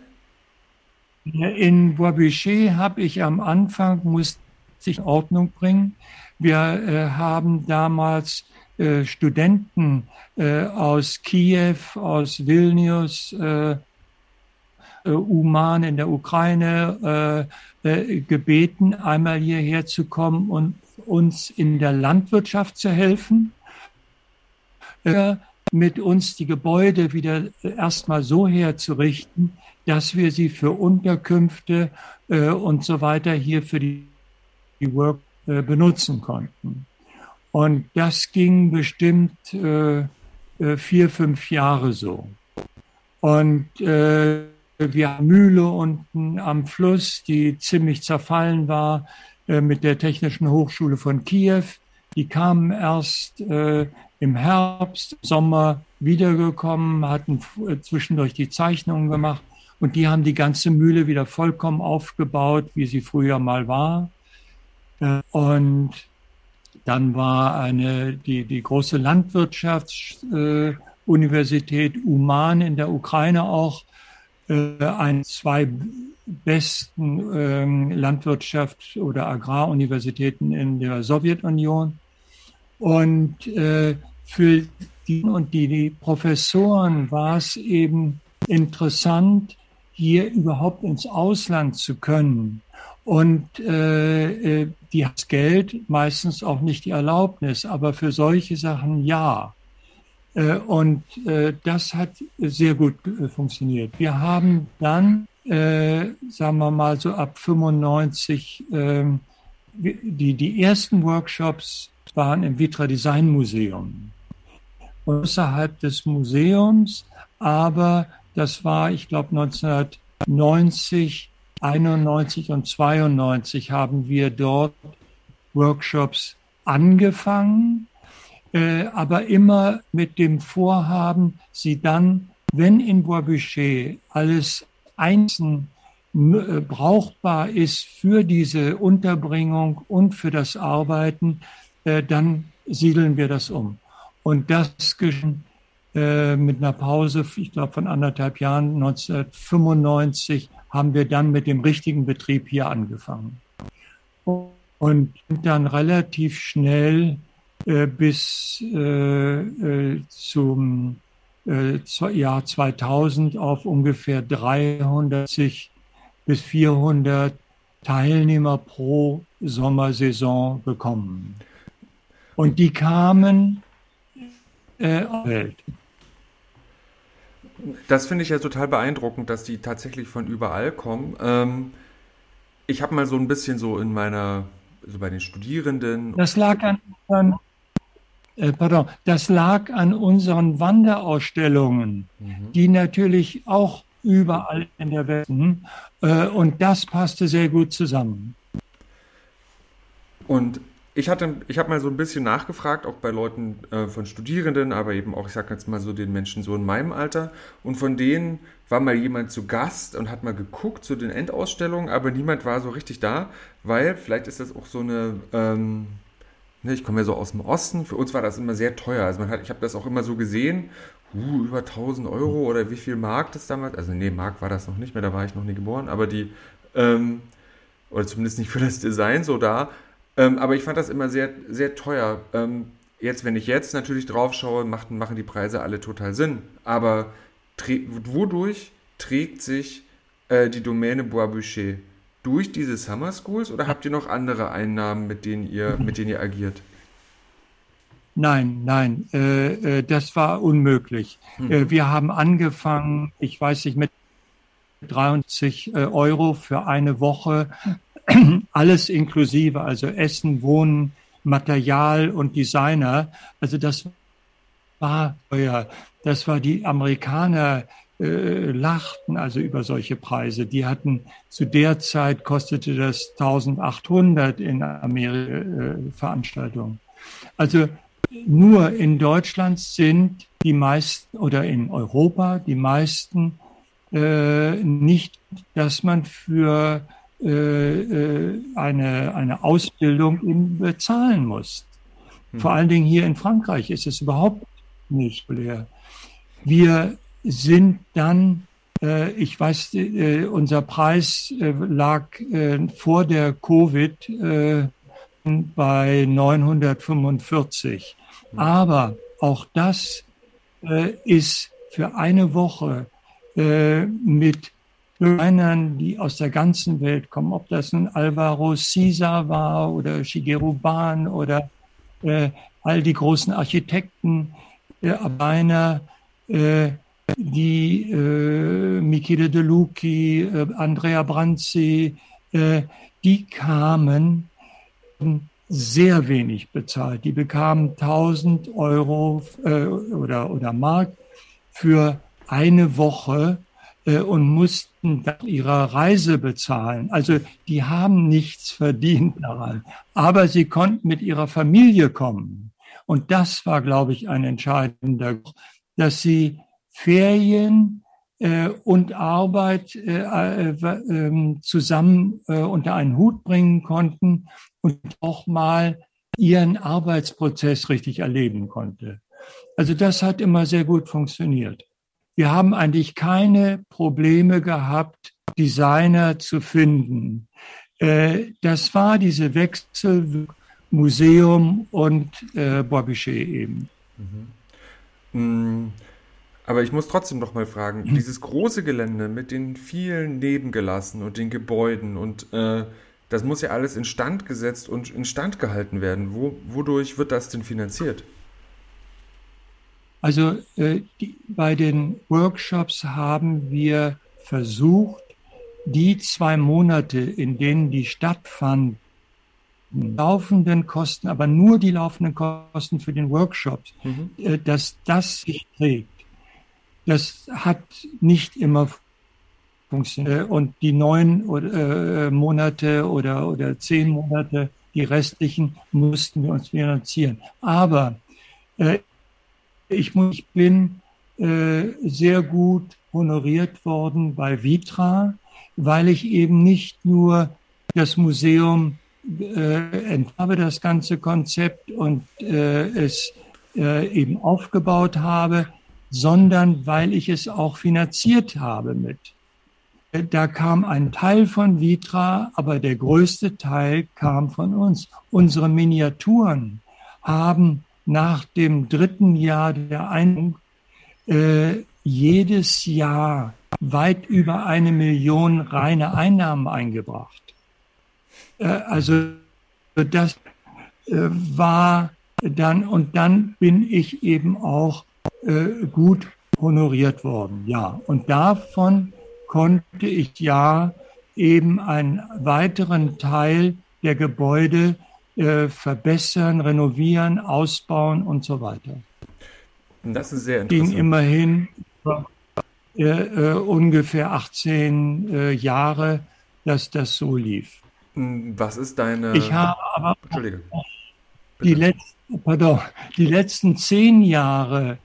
In Bois habe ich am Anfang, musste ich Ordnung bringen, wir äh, haben damals äh, Studenten äh, aus Kiew, aus Vilnius, äh, äh, Uman in der Ukraine äh, gebeten, einmal hierher zu kommen und uns in der Landwirtschaft zu helfen, mit uns die Gebäude wieder erstmal so herzurichten, dass wir sie für Unterkünfte und so weiter hier für die, die Work äh, benutzen konnten. Und das ging bestimmt äh, äh, vier, fünf Jahre so. Und äh, wir haben Mühle unten am Fluss, die ziemlich zerfallen war, äh, mit der Technischen Hochschule von Kiew. Die kamen erst äh, im Herbst, Sommer wiedergekommen, hatten zwischendurch die Zeichnungen gemacht Und die haben die ganze Mühle wieder vollkommen aufgebaut, wie sie früher mal war. Äh, und dann war eine, die, die große Landwirtschaftsuniversität äh, Uman in der Ukraine auch äh, ein, zwei besten ähm, Landwirtschafts- oder Agraruniversitäten in der Sowjetunion. Und äh, für die und die, die Professoren war es eben interessant, hier überhaupt ins Ausland zu können. Und äh, äh die hat Geld, meistens auch nicht die Erlaubnis, aber für solche Sachen ja. Äh, und äh, das hat sehr gut äh, funktioniert. Wir haben dann, äh, sagen wir mal so ab 95, äh, die, die ersten Workshops waren im Vitra Design Museum. Außerhalb des Museums, aber das war, ich glaube, 1990, 91 und 92 haben wir dort Workshops angefangen, äh, aber immer mit dem Vorhaben, sie dann, wenn in Bois-Boucher alles einzeln äh, brauchbar ist für diese Unterbringung und für das Arbeiten, äh, dann siedeln wir das um. Und das geschehen äh, mit einer Pause, ich glaube von anderthalb Jahren, 1995, haben wir dann mit dem richtigen Betrieb hier angefangen. Und dann relativ schnell äh, bis zum Jahr 2000 auf ungefähr 360 bis 400 Teilnehmer pro Sommersaison bekommen. Und die kamen äh, Welt. Das finde ich ja total beeindruckend, dass die tatsächlich von überall kommen. Ähm, ich habe mal so ein bisschen so in meiner, so bei den Studierenden. Das lag an, an äh, pardon, das lag an unseren Wanderausstellungen, mhm. die natürlich auch überall in der Welt sind. Äh, und das passte sehr gut zusammen. Und ich hatte, ich habe mal so ein bisschen nachgefragt, auch bei Leuten äh, von Studierenden, aber eben auch, ich sage jetzt mal so den Menschen so in meinem Alter. Und von denen war mal jemand zu Gast und hat mal geguckt zu den Endausstellungen, aber niemand war so richtig da, weil vielleicht ist das auch so eine, ähm, ne, ich komme ja so aus dem Osten, für uns war das immer sehr teuer. Also man hat, ich habe das auch immer so gesehen, uh, über 1000 Euro oder wie viel Mark das damals, also nee, Mark war das noch nicht mehr, da war ich noch nie geboren, aber die, ähm, oder zumindest nicht für das Design so da, ähm, aber ich fand das immer sehr, sehr teuer. Ähm, jetzt, wenn ich jetzt natürlich drauf schaue, machen, machen die Preise alle total Sinn. Aber wodurch trägt sich äh, die Domäne Bois Boucher? Durch diese Summer Schools oder habt ihr noch andere Einnahmen, mit denen ihr, mit denen ihr agiert? Nein, nein, äh, äh, das war unmöglich. Hm. Äh, wir haben angefangen, ich weiß nicht, mit 23 äh, Euro für eine Woche alles inklusive, also Essen, Wohnen, Material und Designer. Also das war teuer. Das war die Amerikaner äh, lachten also über solche Preise. Die hatten zu der Zeit kostete das 1800 in Amerika äh, Veranstaltungen. Also nur in Deutschland sind die meisten oder in Europa die meisten äh, nicht, dass man für eine, eine Ausbildung bezahlen muss. Hm. Vor allen Dingen hier in Frankreich ist es überhaupt nicht leer. Wir sind dann, äh, ich weiß, äh, unser Preis äh, lag äh, vor der Covid äh, bei 945. Hm. Aber auch das äh, ist für eine Woche äh, mit Designern, die aus der ganzen Welt kommen, ob das ein Alvaro Caesar war oder Shigeru Ban oder äh, all die großen Architekten, äh, Arbeiner, äh, die äh, Michele De Lucchi, äh, Andrea Branzi, äh, die kamen sehr wenig bezahlt. Die bekamen 1000 Euro äh, oder, oder Mark für eine Woche und mussten dann ihre Reise bezahlen. Also die haben nichts verdient daran, aber sie konnten mit ihrer Familie kommen. Und das war, glaube ich, ein entscheidender, dass sie Ferien äh, und Arbeit äh, äh, ähm, zusammen äh, unter einen Hut bringen konnten und auch mal ihren Arbeitsprozess richtig erleben konnte. Also das hat immer sehr gut funktioniert. Wir haben eigentlich keine Probleme gehabt, Designer zu finden. Äh, das war diese Wechsel Museum und äh, eben. Mhm. Aber ich muss trotzdem noch mal fragen, mhm. dieses große Gelände mit den vielen Nebengelassen und den Gebäuden und äh, das muss ja alles instand gesetzt und instand gehalten werden. Wo, wodurch wird das denn finanziert? Also äh, die, bei den Workshops haben wir versucht, die zwei Monate, in denen die stattfanden, laufenden Kosten, aber nur die laufenden Kosten für den Workshop, mhm. Äh, dass das sich trägt. Das hat nicht immer funktioniert. Und die neun äh, Monate oder, oder zehn Monate, die restlichen, mussten wir uns finanzieren. Aber äh, ich, ich bin äh, sehr gut honoriert worden bei Vitra, weil ich eben nicht nur das Museum äh, enthabe das ganze Konzept und äh, es äh, eben aufgebaut habe, sondern weil ich es auch finanziert habe mit. Da kam ein Teil von Vitra, aber der größte Teil kam von uns. Unsere Miniaturen haben nach dem dritten Jahr der Einung äh, jedes Jahr weit über eine Million reine Einnahmen eingebracht. Äh, also das äh, war dann, und dann bin ich eben auch äh, gut honoriert worden, ja. Und davon konnte ich ja eben einen weiteren Teil der Gebäude äh, verbessern, renovieren, ausbauen und so weiter. Das ist sehr interessant. Ging immerhin äh, äh, ungefähr 18 äh, Jahre, dass das so lief. Hm, was ist deine. Ich habe aber Entschuldige. Die, letzten, pardon, die letzten zehn Jahre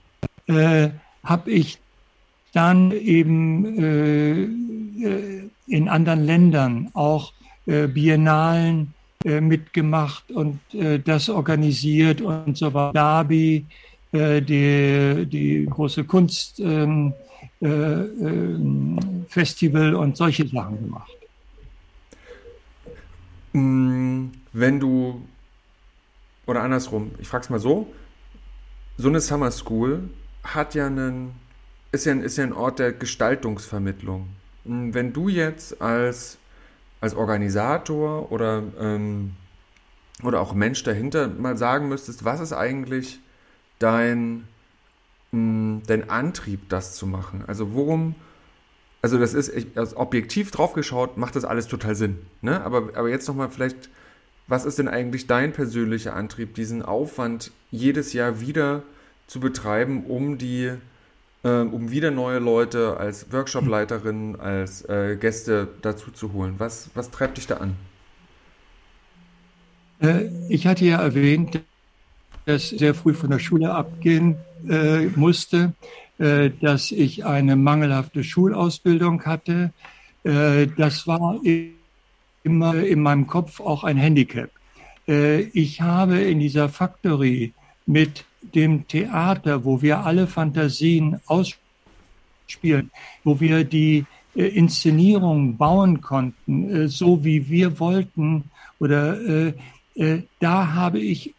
äh, habe ich dann eben in anderen Ländern auch Biennalen mitgemacht und äh, das organisiert und so weiter. Dabi, äh, die, die große Kunstfestival ähm, äh, und solche Sachen gemacht. Mm, wenn du, oder andersrum, ich frage es mal so, so eine Summer School hat ja einen, ist ja, ist ja ein Ort der Gestaltungsvermittlung. Mm, wenn du jetzt als, als Organisator oder, ähm, oder auch Mensch dahinter mal sagen müsstest, was ist eigentlich dein, mh, mm, dein Antrieb, das zu machen? Also worum also das ist, ich, also objektiv draufgeschaut, macht das alles total Sinn. Ne? Aber, aber jetzt nochmal vielleicht, was ist denn eigentlich dein persönlicher Antrieb, diesen Aufwand jedes Jahr wieder zu betreiben, um die, äh, um wieder neue Leute als Workshopleiterin, als äh, Gäste dazu zu holen? Was, was treibt dich da an? Äh, ich hatte ja erwähnt, dass sehr früh von der Schule abgehen äh, musste. Äh, dass ich eine mangelhafte Schulausbildung hatte. Das war immer in meinem Kopf auch ein Handicap. Ich habe in dieser Factory mit dem Theater, wo wir alle Fantasien ausspielen, wo wir die Inszenierung bauen konnten, so wie wir wollten, oder da habe ich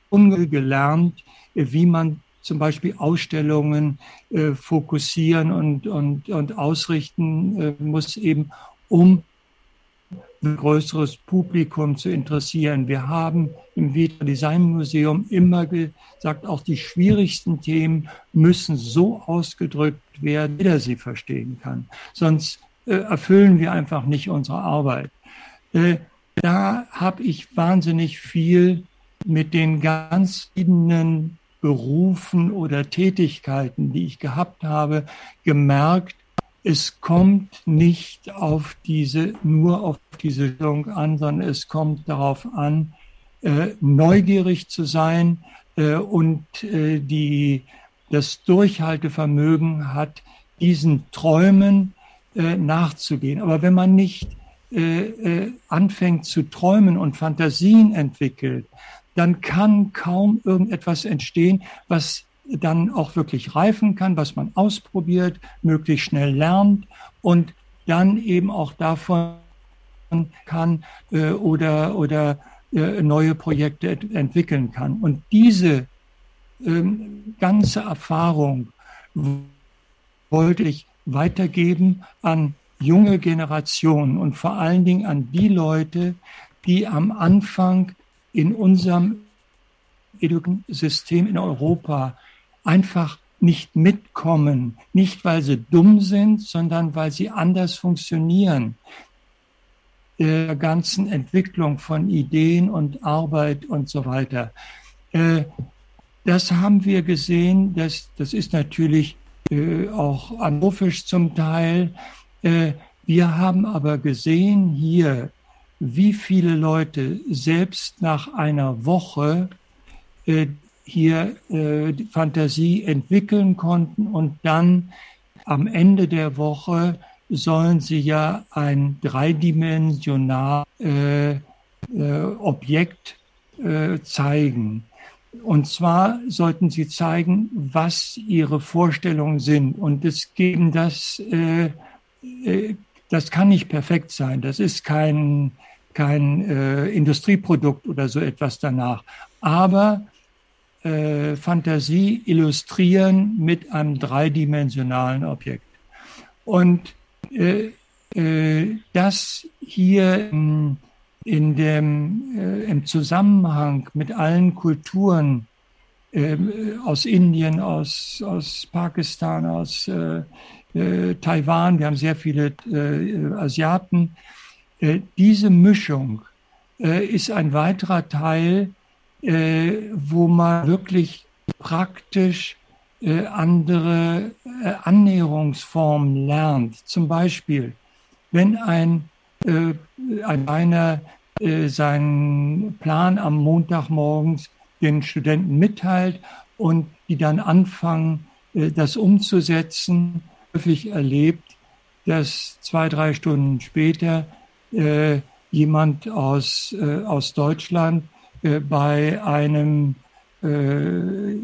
gelernt, wie man zum Beispiel Ausstellungen äh, fokussieren und, und, und ausrichten äh, muss, eben um ein größeres Publikum zu interessieren. Wir haben im Vitra Design Museum immer gesagt, auch die schwierigsten Themen müssen so ausgedrückt werden, jeder sie verstehen kann. Sonst äh, erfüllen wir einfach nicht unsere Arbeit. Äh, da habe ich wahnsinnig viel mit den ganz verschiedenen Berufen oder Tätigkeiten, die ich gehabt habe, gemerkt, es kommt nicht auf diese, nur auf diese Stellung an, sondern es kommt darauf an, äh, neugierig zu sein äh, und äh, die, das Durchhaltevermögen hat, diesen Träumen äh, nachzugehen. Aber wenn man nicht äh, äh, anfängt zu träumen und Fantasien entwickelt, dann kann kaum irgendetwas entstehen, was dann auch wirklich reifen kann, was man ausprobiert, möglichst schnell lernt und dann eben auch davon kann äh, oder, oder äh, neue Projekte ent entwickeln kann. Und diese ähm, ganze Erfahrung wollte ich weitergeben an junge Generationen und vor allen Dingen an die Leute, die am Anfang in unserem System in Europa einfach nicht mitkommen, nicht weil sie dumm sind, sondern weil sie anders funktionieren. Der ganzen Entwicklung von Ideen und Arbeit und so weiter. Äh, das haben wir gesehen, das, das ist natürlich äh, auch anophisch zum Teil. Äh, wir haben aber gesehen hier, wie viele Leute selbst nach einer Woche hier äh, die Fantasie entwickeln konnten und dann am Ende der Woche sollen sie ja ein dreidimensional äh, äh, Objekt äh, zeigen. Und zwar sollten sie zeigen, was ihre Vorstellungen sind. Und es geben das, äh, äh, das kann nicht perfekt sein. Das ist kein, kein äh, Industrieprodukt oder so etwas danach. Aber äh, Fantasie illustrieren mit einem dreidimensionalen Objekt. Und äh, äh, das hier in, in dem, äh, im Zusammenhang mit allen Kulturen äh, aus Indien, aus, aus Pakistan, aus äh, äh, Taiwan, wir haben sehr viele äh, Asiaten, äh, diese Mischung äh, ist ein weiterer Teil äh, wo man wirklich praktisch äh, andere äh, Annäherungsformen lernt. Zum Beispiel, wenn ein, äh, ein einer äh, seinen Plan am Montagmorgens den Studenten mitteilt und die dann anfangen, äh, das umzusetzen, häufig erlebt, dass zwei, drei Stunden später äh, jemand aus, aus Deutschland äh, bei einem äh,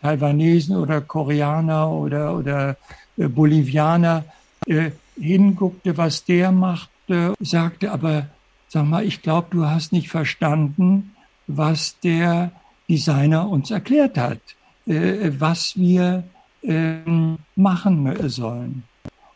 Taiwanesen oder Koreaner oder, oder äh, Bolivianer äh, hinguckte, was der machte, sagte aber, sag mal, ich glaube, du hast nicht verstanden, was der Designer uns erklärt hat, äh, was wir äh, machen sollen.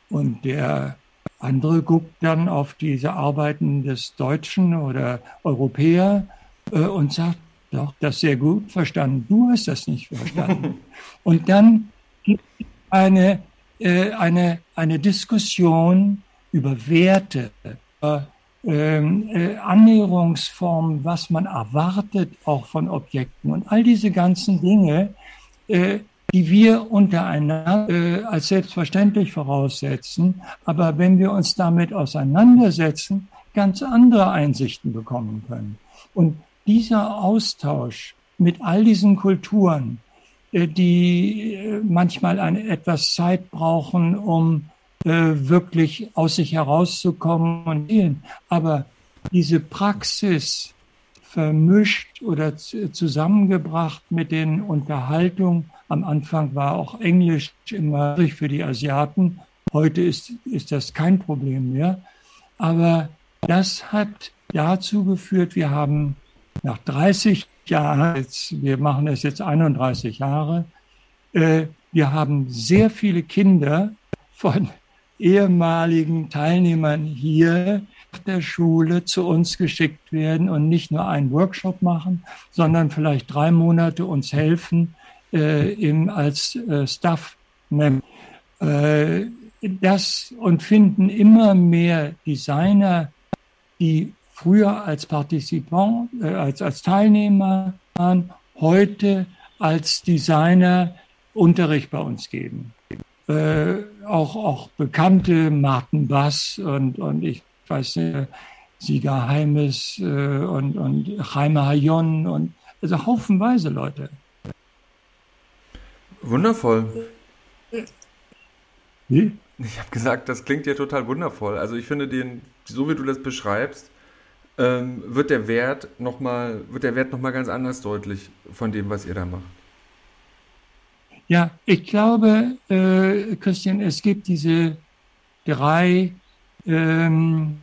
Und der andere guckt dann auf diese Arbeiten des Deutschen oder Europäer äh, und sagt, doch, das sehr gut verstanden. Du hast das nicht verstanden. und dann gibt es eine, äh, eine, eine Diskussion über Werte, über ähm, äh, Annäherungsformen, was man erwartet auch von Objekten und all diese ganzen Dinge, äh, die wir untereinander äh, als selbstverständlich voraussetzen. Aber wenn wir uns damit auseinandersetzen, ganz andere Einsichten bekommen können. Und dieser Austausch mit all diesen Kulturen, äh, die äh, manchmal eine, etwas Zeit brauchen, um äh, wirklich aus sich herauszukommen und gehen. Aber diese Praxis vermischt oder zusammengebracht mit den Unterhaltungen am Anfang war auch Englisch immer für die Asiaten. Heute ist, ist das kein Problem mehr. Aber das hat dazu geführt, wir haben nach 30 Jahren, jetzt, wir machen es jetzt 31 Jahre, äh, wir haben sehr viele Kinder von ehemaligen Teilnehmern hier nach der Schule zu uns geschickt werden und nicht nur einen Workshop machen, sondern vielleicht drei Monate uns helfen, äh, im, als äh, Staff nehmen. Äh, das und finden immer mehr Designer, die früher als Partizipant, äh, als, als Teilnehmer waren, heute als Designer Unterricht bei uns geben. Äh, auch, auch bekannte Martin Bass und, und ich weiß nicht, Sieger Heimes äh, und, und Jaime Hayon und also haufenweise Leute. Wundervoll. Wie? Ich habe gesagt, das klingt ja total wundervoll. Also ich finde den, so wie du das beschreibst, ähm, wird der Wert nochmal, wird der Wert noch ganz anders deutlich von dem, was ihr da macht. Ja, ich glaube, äh, Christian, es gibt diese drei, ähm,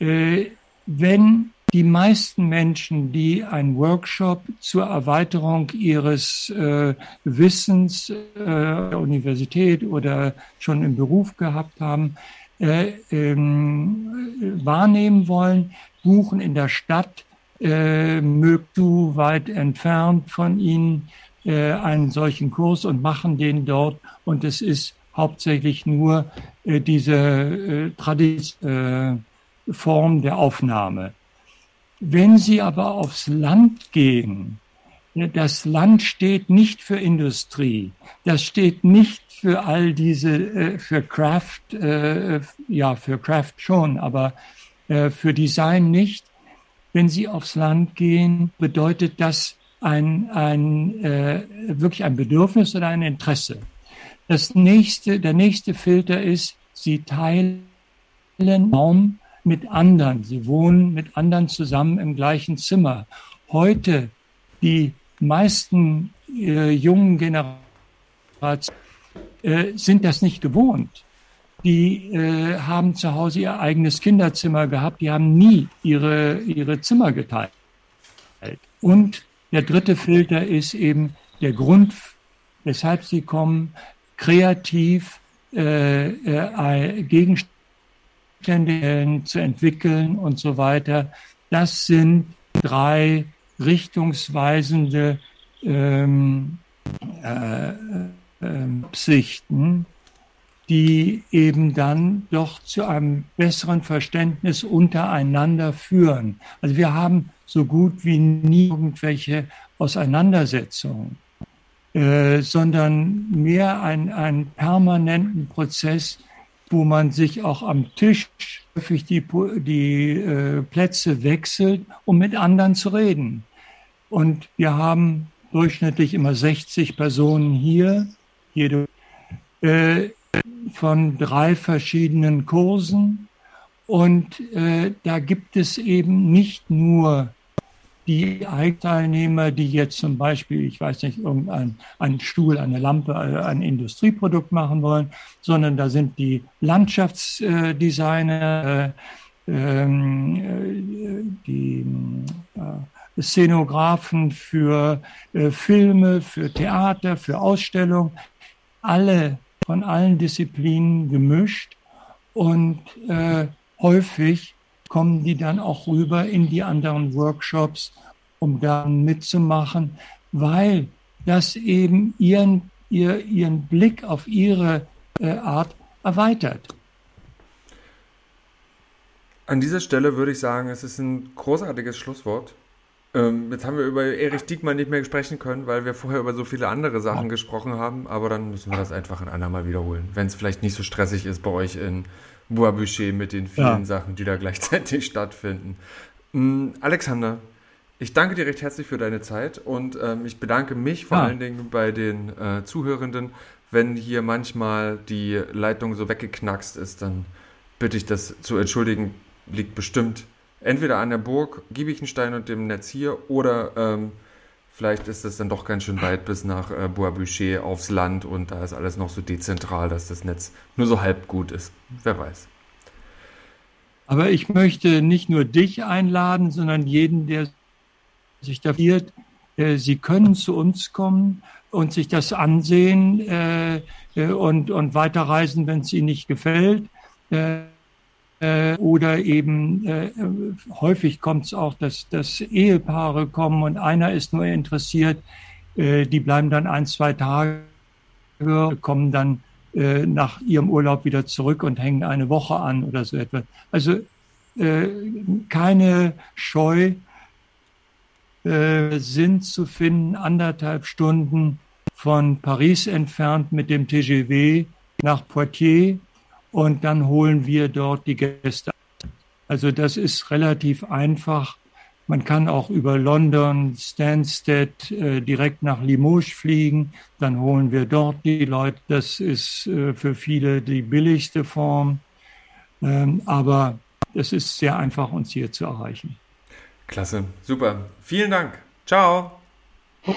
äh, wenn die meisten Menschen, die einen Workshop zur Erweiterung ihres äh, Wissens äh, der Universität oder schon im Beruf gehabt haben, äh, ähm, wahrnehmen wollen, buchen in der Stadt, äh, mögt du weit entfernt von ihnen äh, einen solchen Kurs und machen den dort. Und es ist hauptsächlich nur äh, diese äh, Tradition, äh, Form der Aufnahme. Wenn Sie aber aufs Land gehen, das Land steht nicht für Industrie, das steht nicht für all diese, äh, für Craft, äh, ja, für Craft schon, aber äh, für Design nicht. Wenn Sie aufs Land gehen, bedeutet das ein, ein wirklich ein Bedürfnis oder ein Interesse. Das nächste, der nächste Filter ist, Sie teilen Raum mit anderen. Sie wohnen mit anderen zusammen im gleichen Zimmer. Heute die meisten äh, jungen Generationen äh, sind das nicht gewohnt. Die äh, haben zu Hause ihr eigenes Kinderzimmer gehabt, die haben nie ihre, ihre Zimmer geteilt. Und der dritte Filter ist eben der Grund, weshalb sie kommen, kreativ äh, äh, Gegenstände zu entwickeln und so weiter. Das sind drei richtungsweisende ähm, äh, ähm, Absichten, die eben dann doch zu einem besseren Verständnis untereinander führen. Also wir haben so gut wie nie irgendwelche Auseinandersetzungen, äh, sondern mehr einen permanenten Prozess, wo man sich auch am Tisch häufig die, die äh, Plätze wechselt, um mit anderen zu reden. Und wir haben durchschnittlich immer 60 Personen hier jede, äh, von drei verschiedenen Kursen. Und äh, da gibt es eben nicht nur die Teilnehmer, die jetzt zum Beispiel, ich weiß nicht, irgendein einen Stuhl, eine Lampe, äh, ein Industrieprodukt machen wollen, sondern da sind die Landschaftsdesigner, äh, ähm, äh, die Szenografen für Filme, für Theater, für Ausstellungen alle von allen Disziplinen gemischt und häufig kommen die dann auch rüber in die anderen Workshops, um dann mitzumachen, weil das eben ihren, ihr, ihren Blick auf ihre äh, Art erweitert. An dieser Stelle würde ich sagen, es ist ein großartiges Schlusswort. Ähm, jetzt haben wir über Erich Diekmann nicht mehr sprechen können, weil wir vorher über so viele andere Sachen gesprochen haben, aber dann müssen wir das einfach ein andermal wiederholen. Wenn es vielleicht nicht so stressig ist bei euch in Bois-Boucher mit den vielen ja. Sachen, die da gleichzeitig stattfinden. Ähm, Alexander, ich danke dir recht herzlich für deine Zeit und ähm, ich bedanke mich vor ja. allen Dingen bei den äh, Zuhörenden. Wenn hier manchmal die Leitung so weggeknackst ist, dann bitte ich das zu entschuldigen. Liegt bestimmt entweder an der Burg Giebichenstein und dem Netz hier oder ähm, vielleicht ist es dann doch ganz schön weit bis nach äh, Bois-Boucher aufs Land und da ist alles noch so dezentral, dass das Netz nur so halb gut ist. Wer weiß. Aber ich möchte nicht nur dich einladen, sondern jeden, der sich dafür, äh, Sie können zu uns kommen und sich das ansehen äh, äh und, und weiterreisen, wenn es Ihnen nicht gefällt. Äh, äh, oder eben äh, häufig kommt es auch, dass, dass Ehepaare kommen und einer ist nur interessiert, äh, die bleiben dann ein, zwei Tage, kommen dann äh, nach ihrem Urlaub wieder zurück und hängen eine Woche an oder so etwas. Also äh, keine Scheu äh, sind zu finden, anderthalb Stunden von Paris entfernt mit dem TGV nach Poitiers und dann holen wir dort die Gäste. Also das ist relativ einfach. Man kann auch über London, Stansted äh, direkt nach Limoges fliegen. Dann holen wir dort die Leute. Das ist äh, für viele die billigste Form. Ähm, aber es ist sehr einfach, uns hier zu erreichen. Klasse, super. Vielen Dank. Ciao. Als